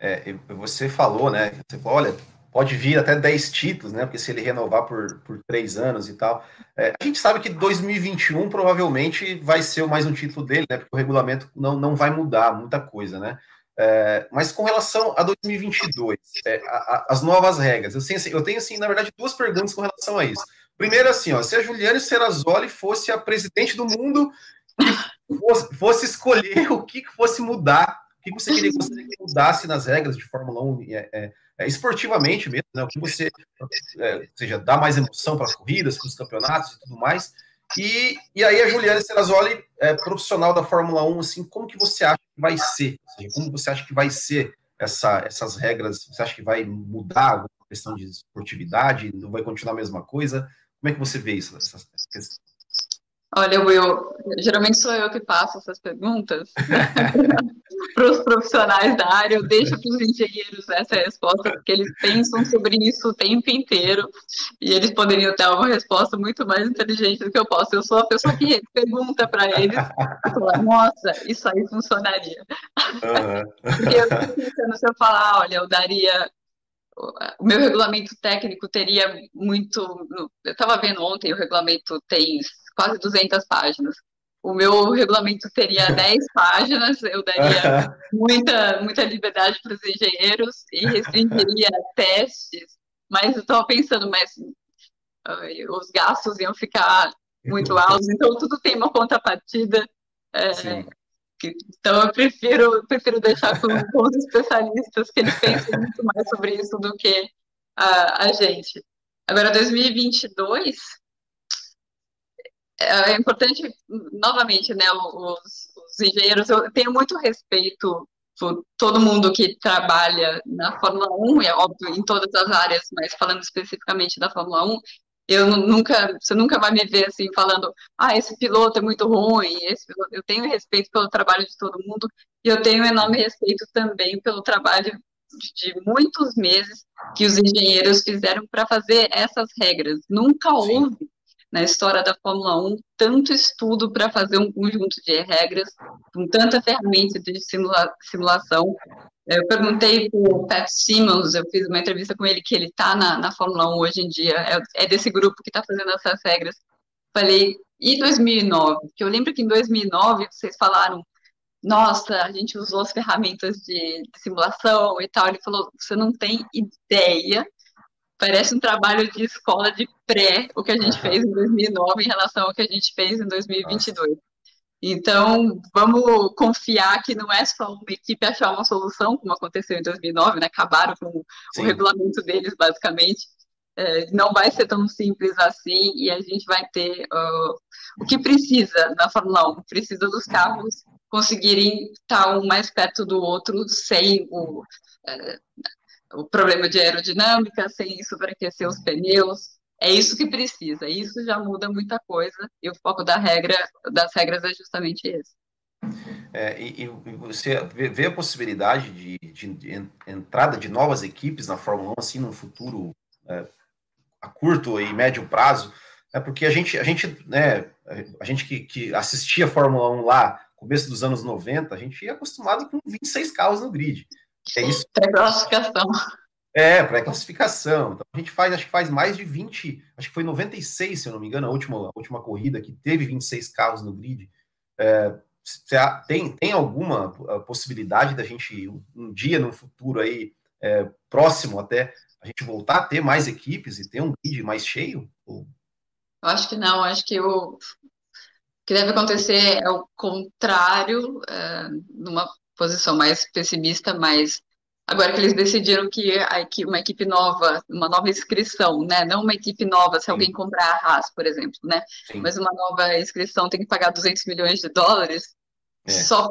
É, você falou, né? Você falou, olha, pode vir até 10 títulos, né? Porque se ele renovar por, por três anos e tal. É, a gente sabe que 2021 provavelmente vai ser mais um título dele, né? Porque o regulamento não, não vai mudar muita coisa, né? É, mas com relação a 2022, é, a, a, as novas regras, eu, assim, eu tenho, assim, na verdade, duas perguntas com relação a isso. Primeiro, assim, ó, se a Juliane Serrazoli fosse a presidente do mundo fosse, fosse escolher [LAUGHS] o que fosse mudar, o que você queria que mudasse nas regras de Fórmula 1 é, é é, esportivamente mesmo, né? O que você, é, seja, dá mais emoção para as corridas, para os campeonatos e tudo mais. E, e aí a Juliana Serrazoli, é, profissional da Fórmula 1, assim, como que você acha que vai ser? Como você acha que vai ser essa, essas regras? Você acha que vai mudar alguma questão de esportividade? Não vai continuar a mesma coisa? Como é que você vê isso, essa, essa questão? Olha, Will, geralmente sou eu que passo essas perguntas [LAUGHS] para os profissionais da área, eu deixo para os engenheiros essa resposta, porque eles pensam sobre isso o tempo inteiro e eles poderiam ter uma resposta muito mais inteligente do que eu posso. Eu sou a pessoa que pergunta para eles fala, nossa, isso aí funcionaria. Uhum. Porque eu estou pensando, se eu falar, olha, eu daria o meu regulamento técnico teria muito. Eu estava vendo ontem, o regulamento tem quase 200 páginas. O meu regulamento teria [LAUGHS] 10 páginas, eu daria [LAUGHS] muita, muita liberdade para os engenheiros e [LAUGHS] restringiria testes, mas eu estava pensando, mas uh, os gastos iam ficar muito altos, então tudo tem uma contrapartida. É, que, então eu prefiro, prefiro deixar com, com, os especialistas que eles pensam muito mais sobre isso do que a, a gente. Agora, 2022, é, é importante, novamente, né, os, os engenheiros, eu tenho muito respeito por todo mundo que trabalha na Fórmula 1, é óbvio, em todas as áreas, mas falando especificamente da Fórmula 1, Eu nunca, você nunca vai me ver assim falando, ah, esse piloto é muito ruim, esse piloto... eu tenho respeito pelo trabalho de todo mundo e eu tenho enorme respeito também pelo trabalho de muitos meses que os engenheiros fizeram para fazer essas regras. Nunca Sim. Na história da Fórmula 1 tanto estudo para fazer um conjunto de regras, com tanta ferramenta de simula simulação. Eu perguntei para o Pat Simmons, eu fiz uma entrevista com ele, que ele está na, na Fórmula 1 hoje em dia, é, é desse grupo que está fazendo essas regras. Falei, e 2009? Porque eu lembro que em 2009 vocês falaram, nossa, a gente usou as ferramentas de, de simulação e tal. Ele falou, você não tem ideia Parece um trabalho de escola de pré, o que a gente fez em 2009 em relação ao que a gente fez em 2022. Então, vamos confiar que não é só uma equipe achar uma solução, como aconteceu em 2009, né? Acabaram com Sim. o regulamento deles, basicamente. É, não vai ser tão simples assim e a gente vai ter uh, o que precisa na Fórmula 1. Precisa dos carros conseguirem estar um mais perto do outro sem o, uh, o problema de aerodinâmica, sem superaquecer os pneus. É isso que precisa. Isso já muda muita coisa e o foco da regra, das regras é justamente esse. É, e, e, você vê a possibilidade de, de, de, entrada de novas equipes na Fórmula 1 assim no futuro é, a curto e médio prazo, é porque a gente, a gente, né, a gente que, que assistia a Fórmula 1 lá, começo dos anos 90, a gente ia acostumado com 26 carros no grid. É isso. Pré-classificação. É, pré-classificação. Então a gente faz, acho que faz mais de 20, acho que foi 96, se eu não me engano, a última, a última corrida que teve 26 carros no grid. É, tem, tem alguma possibilidade da gente, um, um dia no futuro aí, é, próximo até, a gente voltar a ter mais equipes e ter um grid mais cheio? Eu acho que não, acho que o que deve acontecer é o contrário, é, numa posição mais pessimista, mas agora que eles decidiram que a equipe, uma equipe nova, uma nova inscrição, né? Não uma equipe nova, se Sim. alguém comprar a Haas, por exemplo, né? Sim. Mas uma nova inscrição tem que pagar 200 milhões de dólares é. só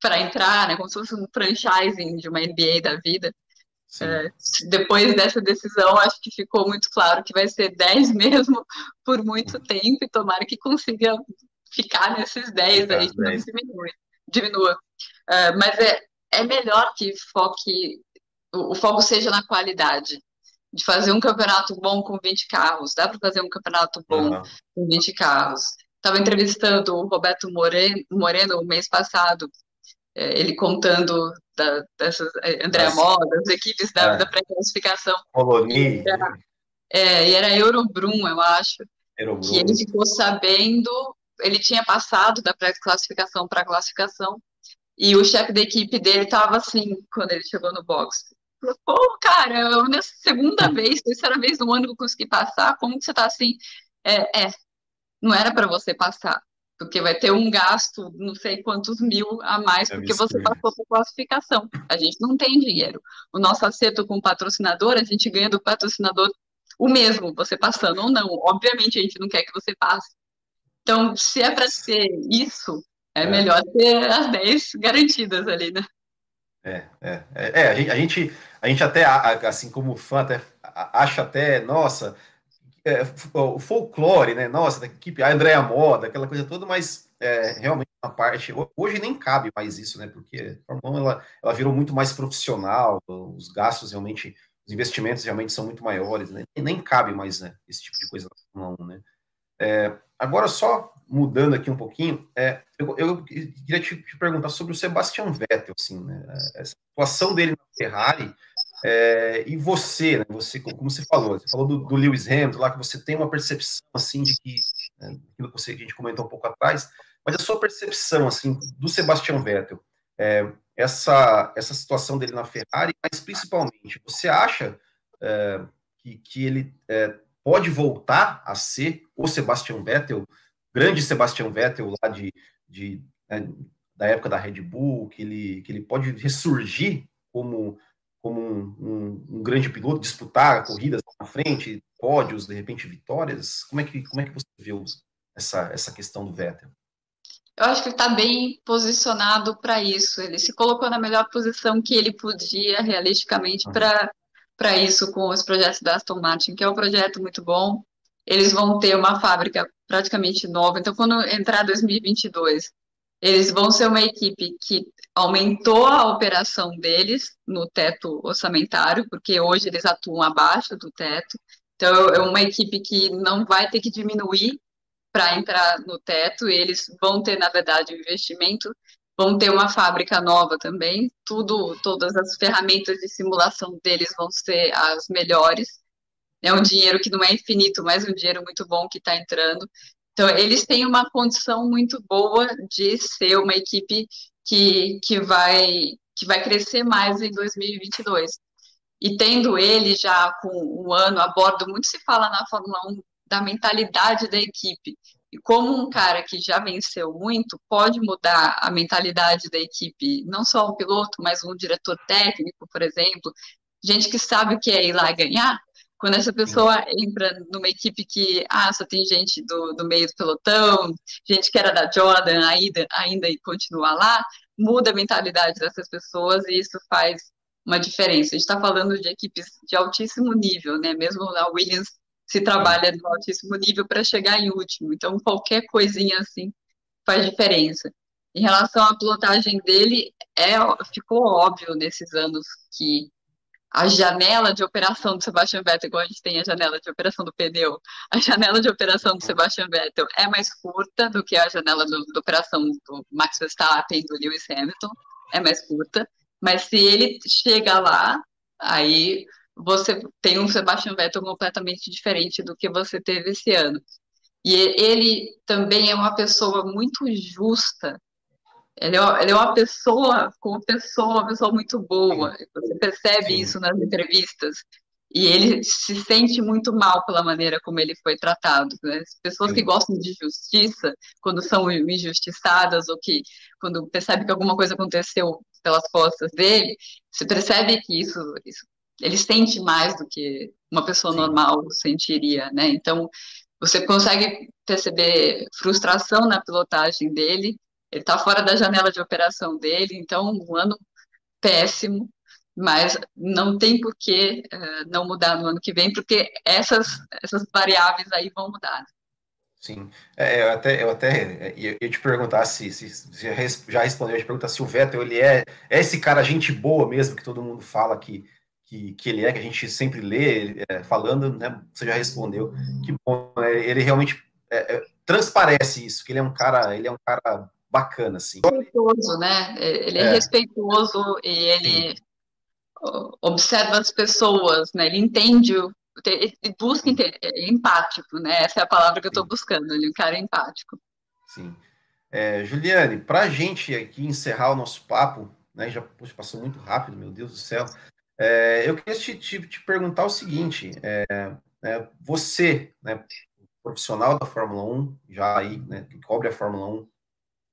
para entrar, né? Como se fosse um franchising de uma NBA da vida. É, depois dessa decisão, acho que ficou muito claro que vai ser 10 [LAUGHS] mesmo por muito tempo e tomara que consiga ficar nesses 10 aí, que não diminui, diminua. Uh, mas é, é melhor que foque, o, o foco seja na qualidade. De fazer um campeonato bom com 20 carros. Dá para fazer um campeonato bom uhum. com 20 carros. Estava entrevistando o Roberto Moreno, Moreno o mês passado, é, ele contando da, dessas, é, André Moda, das equipes da, é. da pré-classificação. Coloni. É, e era Eurobrum, eu acho. Eurobrum. Que ele ficou sabendo, ele tinha passado da pré-classificação para a classificação, e o chefe da equipe dele tava assim, quando ele chegou no box. Pô, cara, eu, nessa segunda vez, terceira vez no ano que eu consegui passar, como que você tá assim? É, é não era para você passar, porque vai ter um gasto, não sei quantos mil a mais, é porque você passou por classificação. A gente não tem dinheiro. O nosso acerto com o patrocinador, a gente ganha do patrocinador o mesmo, você passando ou não. Obviamente, a gente não quer que você passe. Então, se é para ser isso, é, é, melhor ter as 10 garantidas ali, né? É, é, é, é, a, gente, a, gente, a gente até, assim como fã, até, acha até, nossa, é, o folclore, né? Nossa, da equipe, a Andréa Moda, aquela coisa toda, mas é, realmente uma parte, hoje nem cabe mais isso, né? Porque a Fórmula 1 ela, ela virou muito mais profissional, os gastos realmente, os investimentos realmente são muito maiores, né? E nem cabe mais né, esse tipo de coisa na Fórmula 1, né? É, agora, só mudando aqui um pouquinho, é, eu, eu, queria te, te, perguntar sobre o Sebastian Vettel, assim, né, essa situação dele na Ferrari, é, e você, né, você, como você falou, você falou do, do, Lewis Hamilton lá, que você tem uma percepção, assim, de que, né, aquilo que, a gente comentou um pouco atrás, mas a sua percepção, assim, do Sebastian Vettel, é, essa, essa situação dele na Ferrari, mas principalmente, você acha é, que, que ele é, pode voltar a ser o Sebastian Vettel grande Sebastian Vettel lá de, de né, da época da Red Bull, que ele, que ele pode ressurgir como, como um, um, um grande piloto, disputar corridas na frente, pódios, de repente vitórias? Como é que, como é que você viu essa, essa questão do Vettel? Eu acho que ele está bem posicionado para isso. Ele se colocou na melhor posição que ele podia, realisticamente, uhum. para isso com os projetos da Aston Martin, que é um projeto muito bom eles vão ter uma fábrica praticamente nova. Então, quando entrar 2022, eles vão ser uma equipe que aumentou a operação deles no teto orçamentário, porque hoje eles atuam abaixo do teto. Então, é uma equipe que não vai ter que diminuir para entrar no teto, eles vão ter, na verdade, um investimento, vão ter uma fábrica nova também, tudo, todas as ferramentas de simulação deles vão ser as melhores. É um dinheiro que não é infinito, mas um dinheiro muito bom que está entrando. Então, eles têm uma condição muito boa de ser uma equipe que, que, vai, que vai crescer mais em 2022. E tendo ele já com um ano a bordo, muito se fala na Fórmula 1 da mentalidade da equipe. E como um cara que já venceu muito pode mudar a mentalidade da equipe, não só o piloto, mas um diretor técnico, por exemplo, gente que sabe o que é ir lá ganhar. Quando essa pessoa entra numa equipe que, ah, só tem gente do, do meio do pelotão, gente que era da Jordan ainda, ainda e continua lá, muda a mentalidade dessas pessoas e isso faz uma diferença. A gente está falando de equipes de altíssimo nível, né? Mesmo na Williams se trabalha no altíssimo nível para chegar em último. Então, qualquer coisinha assim faz diferença. Em relação à pilotagem dele, é, ficou óbvio nesses anos que a janela de operação do Sebastian Vettel, igual a gente tem a janela de operação do pneu, a janela de operação do Sebastian Vettel é mais curta do que a janela de operação do Max Verstappen do Lewis Hamilton, é mais curta, mas se ele chega lá, aí você tem um Sebastian Vettel completamente diferente do que você teve esse ano. E ele também é uma pessoa muito justa. Ele é, ele é uma pessoa, como pessoa, uma pessoa muito boa. Você percebe Sim. isso nas entrevistas. E ele se sente muito mal pela maneira como ele foi tratado. Né? As pessoas Sim. que gostam de justiça, quando são injustiçadas ou que quando percebe que alguma coisa aconteceu pelas costas dele, se percebe que isso, isso ele sente mais do que uma pessoa Sim. normal sentiria, né? Então, você consegue perceber frustração na pilotagem dele, ele está fora da janela de operação dele, então, um ano péssimo, mas não tem por que uh, não mudar no ano que vem, porque essas, essas variáveis aí vão mudar. Sim, é, eu até, eu até ia, te perguntar se, se, se já respondeu, eu te perguntar se o Vettel, ele é, é esse cara gente boa mesmo, que todo mundo fala que que, que ele é, que a gente sempre lê é, falando, né? Você já respondeu. Que bom, né, ele realmente é, é, transparece isso, que ele é um cara, ele é um cara bacana, assim. Respeitoso, né? Ele é, é. respeitoso e ele Sim. observa as pessoas, né? Ele entende, ele busca entender, é empático, né? Essa é a palavra que eu estou buscando, ele é um cara empático. Sim. É, Juliane, para a gente aqui encerrar o nosso papo, né? Já poxa, passou muito rápido, meu Deus do céu. É, eu queria te, te, te, perguntar o seguinte: é, é, você, né, profissional da Fórmula 1, já aí, né, que cobre a Fórmula 1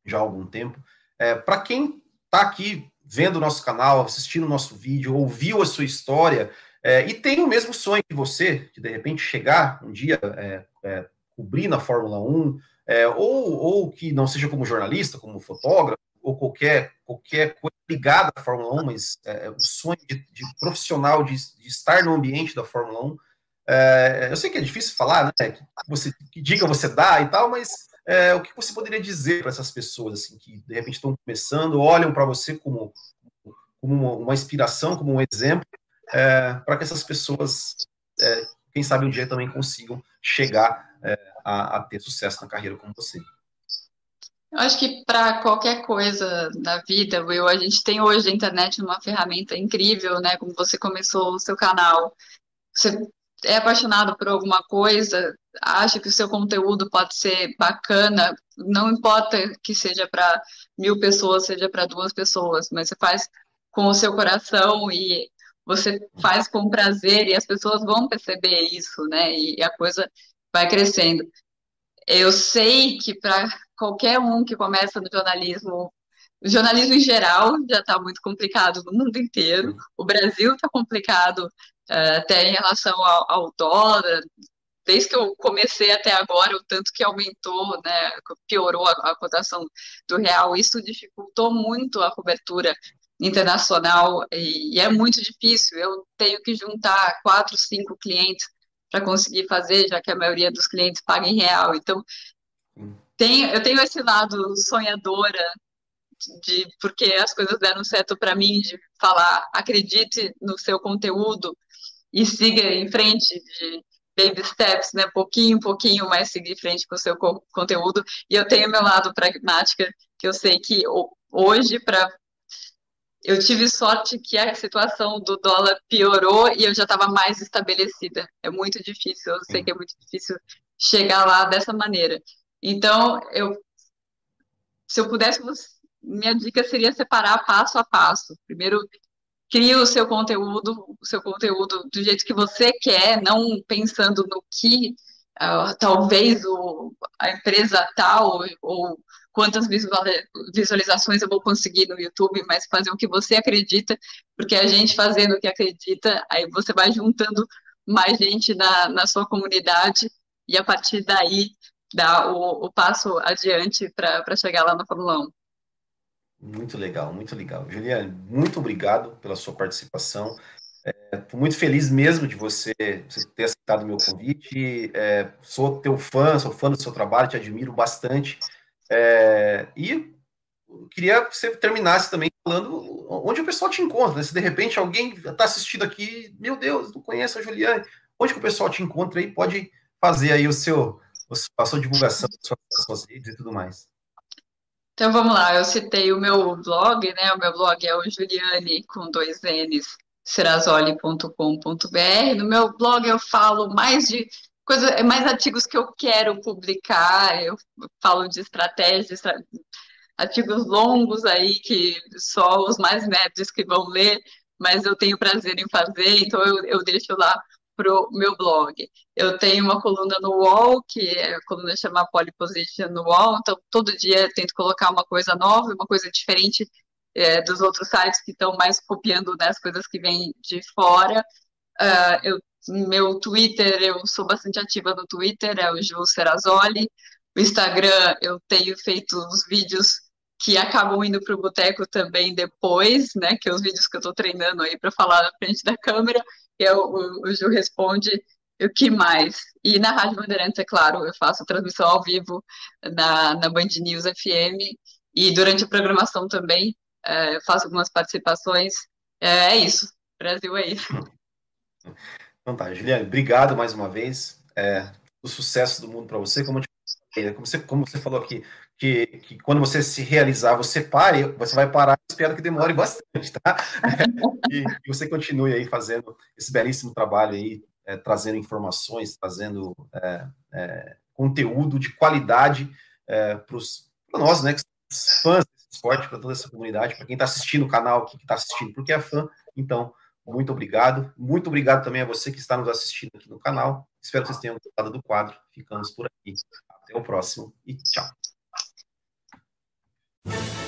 já há algum tempo, é, para quem está aqui vendo o nosso canal, assistindo o nosso vídeo, ouviu a sua história é, e tem o mesmo sonho que você, de de repente chegar um dia é, cobrir na Fórmula 1, ou, ou que não seja como jornalista, como fotógrafo, ou qualquer, qualquer coisa ligada à Fórmula 1, mas é, é, o sonho de, de profissional de, de, estar no ambiente da Fórmula 1. É, eu sei que é difícil falar, né? Que, você, que dica você dá e tal, mas é, o que você poderia dizer para essas pessoas assim, que de repente estão começando, olham para você como, como uma, inspiração, como um exemplo, é, para que essas pessoas, é, quem sabe um dia também consigam chegar a, a ter sucesso na carreira como você? Eu acho que para qualquer coisa da vida, Will, a gente tem hoje a internet uma ferramenta incrível, né? Como você começou o seu canal. Você é apaixonado por alguma coisa, acha que o seu conteúdo pode ser bacana, não importa que seja para mil pessoas, seja para duas pessoas, mas você faz com o seu coração e você faz com prazer e as pessoas vão perceber isso, né? E a coisa vai crescendo. Eu sei que para qualquer um que começa no jornalismo, o jornalismo em geral já está muito complicado no mundo inteiro. O Brasil está complicado uh, até em relação ao, ao, dólar. Desde que eu comecei até agora, o tanto que aumentou, né, piorou a, a cotação do real, isso dificultou muito a cobertura internacional e, e, é muito difícil. Eu tenho que juntar quatro, cinco clientes para conseguir fazer, já que a maioria dos clientes paga em real. Então, tem, eu tenho esse lado sonhadora de porque as coisas deram certo para mim, de falar, acredite no seu conteúdo e siga em frente de baby steps, né? Pouquinho, pouquinho, mais seguir em frente com o seu co conteúdo. E eu tenho meu lado pragmática, que eu sei que hoje, para eu tive sorte que a situação do dólar piorou e eu já estava mais estabelecida. É muito difícil, eu sei que é muito difícil chegar lá dessa maneira. Então, eu, se eu pudesse, minha dica seria separar passo a passo. Primeiro, crie o seu conteúdo, o seu conteúdo do jeito que você quer, não pensando no que uh, talvez o, a empresa tal ou quantas visualizações eu vou conseguir no YouTube, mas fazer o que você acredita, porque a gente fazendo o que acredita, aí você vai juntando mais gente na, na sua comunidade e a partir daí dá o, o passo adiante para chegar lá na Fórmula 1. Muito legal, muito legal. Juliane, muito obrigado pela sua participação. Estou é, muito feliz mesmo de você, você ter aceitado o meu convite. É, sou teu fã, sou fã do seu trabalho, te admiro bastante. É, e queria que você terminasse também falando onde o pessoal te encontra. Né? Se de repente alguém está assistindo aqui, meu Deus, não conhece a Juliane, onde que o pessoal te encontra aí? Pode fazer aí o seu, a sua divulgação, as suas redes e tudo mais. Então vamos lá, eu citei o meu blog, né? O meu blog é o Juliane com dois N's, serasoli.com.br. No meu blog eu falo mais de coisas, mais artigos que eu quero publicar, eu falo de estratégias, artigos longos aí que só os mais nerds que vão ler, mas eu tenho prazer em fazer, então eu, eu deixo lá pro meu blog. Eu tenho uma coluna no UOL, que é a coluna chama Polyposition no UOL, então todo dia tento colocar uma coisa nova, uma coisa diferente é, dos outros sites que estão mais copiando né, coisas que vêm de fora. Uh, eu, meu Twitter, eu sou bastante ativa no Twitter, é o Ju Serrazoli. O Instagram, eu tenho feito os vídeos que acabam indo para o boteco também depois, né? Que é os vídeos que eu estou treinando aí para falar na frente da câmera eu, o, o Ju responde o que mais? E na Rádio Bandeirantes, é claro, eu faço transmissão ao vivo na, na Band News FM e durante a programação também é, faço algumas participações. É, é, isso, Brasil é isso. Então tá, Juliane, obrigado mais uma vez. É, o sucesso do mundo para você, como, como, você, como você falou aqui, que, que, quando você se realizar, você pare, você vai parar, espero que demore [LAUGHS] bastante, tá? e você continue aí fazendo esse belíssimo trabalho aí, é, trazendo informações, trazendo é, é, conteúdo de qualidade é, para nós, né, que somos fãs desse esporte, para toda essa comunidade, para quem está assistindo o canal, que está assistindo porque é fã, então, muito obrigado. Muito obrigado também a você que está nos assistindo aqui no canal. Espero que vocês tenham gostado do quadro. Ficamos por aqui. Até o próximo e tchau. Bye.